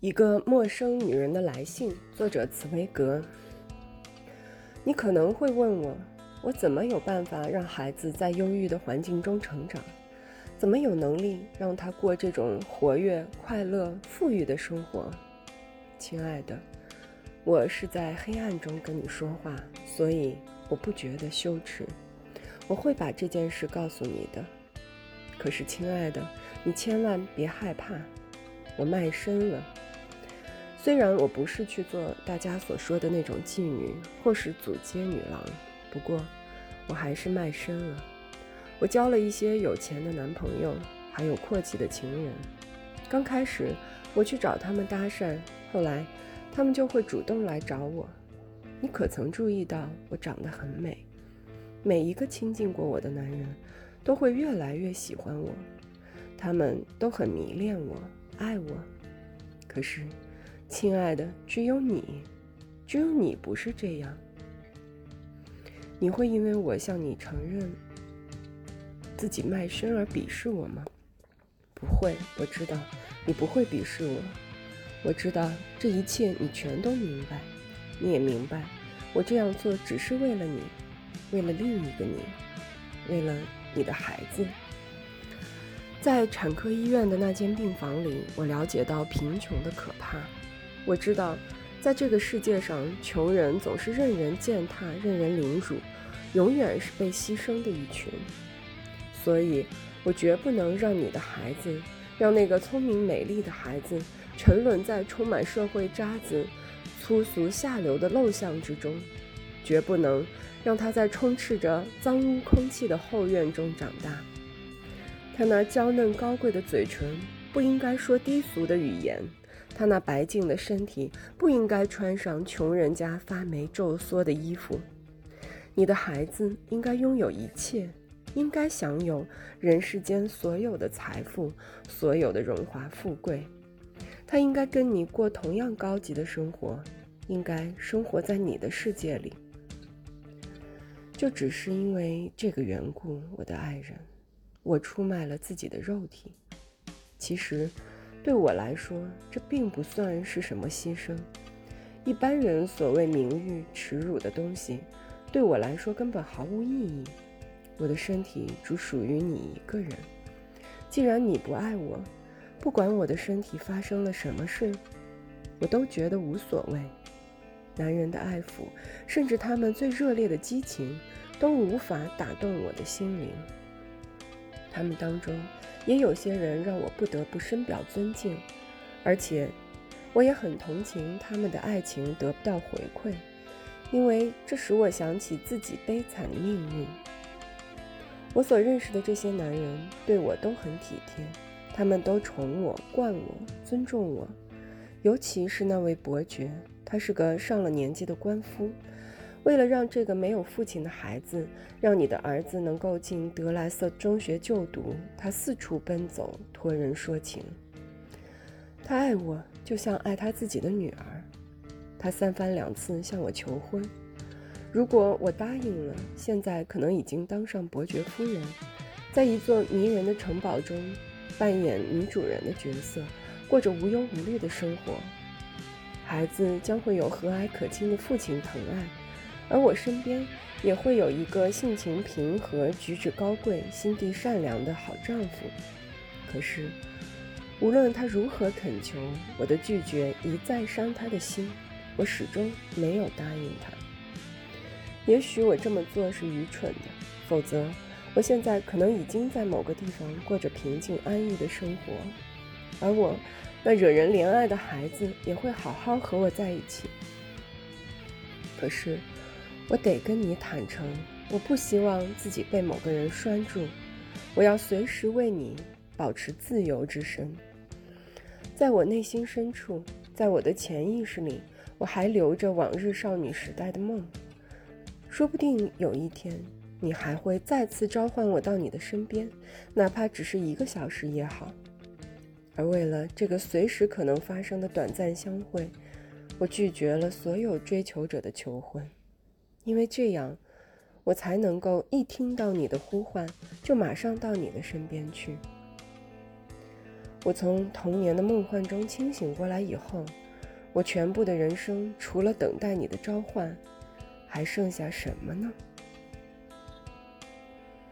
一个陌生女人的来信，作者茨威格。你可能会问我，我怎么有办法让孩子在忧郁的环境中成长？怎么有能力让他过这种活跃、快乐、富裕的生活？亲爱的，我是在黑暗中跟你说话，所以我不觉得羞耻。我会把这件事告诉你的。可是，亲爱的，你千万别害怕，我卖身了。虽然我不是去做大家所说的那种妓女或是祖街女郎，不过我还是卖身了。我交了一些有钱的男朋友，还有阔气的情人。刚开始我去找他们搭讪，后来他们就会主动来找我。你可曾注意到我长得很美？每一个亲近过我的男人，都会越来越喜欢我，他们都很迷恋我，爱我。可是。亲爱的，只有你，只有你不是这样。你会因为我向你承认自己卖身而鄙视我吗？不会，我知道你不会鄙视我。我知道这一切你全都明白，你也明白我这样做只是为了你，为了另一个你，为了你的孩子。在产科医院的那间病房里，我了解到贫穷的可怕。我知道，在这个世界上，穷人总是任人践踏、任人凌辱，永远是被牺牲的一群。所以，我绝不能让你的孩子，让那个聪明美丽的孩子，沉沦在充满社会渣子、粗俗下流的陋巷之中；绝不能让他在充斥着脏污空气的后院中长大。他那娇嫩高贵的嘴唇，不应该说低俗的语言。他那白净的身体不应该穿上穷人家发霉皱缩的衣服。你的孩子应该拥有一切，应该享有人世间所有的财富，所有的荣华富贵。他应该跟你过同样高级的生活，应该生活在你的世界里。就只是因为这个缘故，我的爱人，我出卖了自己的肉体。其实。对我来说，这并不算是什么牺牲。一般人所谓名誉、耻辱的东西，对我来说根本毫无意义。我的身体只属于你一个人。既然你不爱我，不管我的身体发生了什么事，我都觉得无所谓。男人的爱抚，甚至他们最热烈的激情，都无法打动我的心灵。他们当中。也有些人让我不得不深表尊敬，而且我也很同情他们的爱情得不到回馈，因为这使我想起自己悲惨的命运。我所认识的这些男人对我都很体贴，他们都宠我、惯我、尊重我，尤其是那位伯爵，他是个上了年纪的官夫。为了让这个没有父亲的孩子，让你的儿子能够进德莱瑟中学就读，他四处奔走，托人说情。他爱我，就像爱他自己的女儿。他三番两次向我求婚，如果我答应了，现在可能已经当上伯爵夫人，在一座迷人的城堡中扮演女主人的角色，过着无忧无虑的生活。孩子将会有和蔼可亲的父亲疼爱。而我身边也会有一个性情平和、举止高贵、心地善良的好丈夫。可是，无论他如何恳求，我的拒绝一再伤他的心，我始终没有答应他。也许我这么做是愚蠢的，否则我现在可能已经在某个地方过着平静安逸的生活，而我那惹人怜爱的孩子也会好好和我在一起。可是。我得跟你坦诚，我不希望自己被某个人拴住，我要随时为你保持自由之身。在我内心深处，在我的潜意识里，我还留着往日少女时代的梦。说不定有一天，你还会再次召唤我到你的身边，哪怕只是一个小时也好。而为了这个随时可能发生的短暂相会，我拒绝了所有追求者的求婚。因为这样，我才能够一听到你的呼唤，就马上到你的身边去。我从童年的梦幻中清醒过来以后，我全部的人生除了等待你的召唤，还剩下什么呢？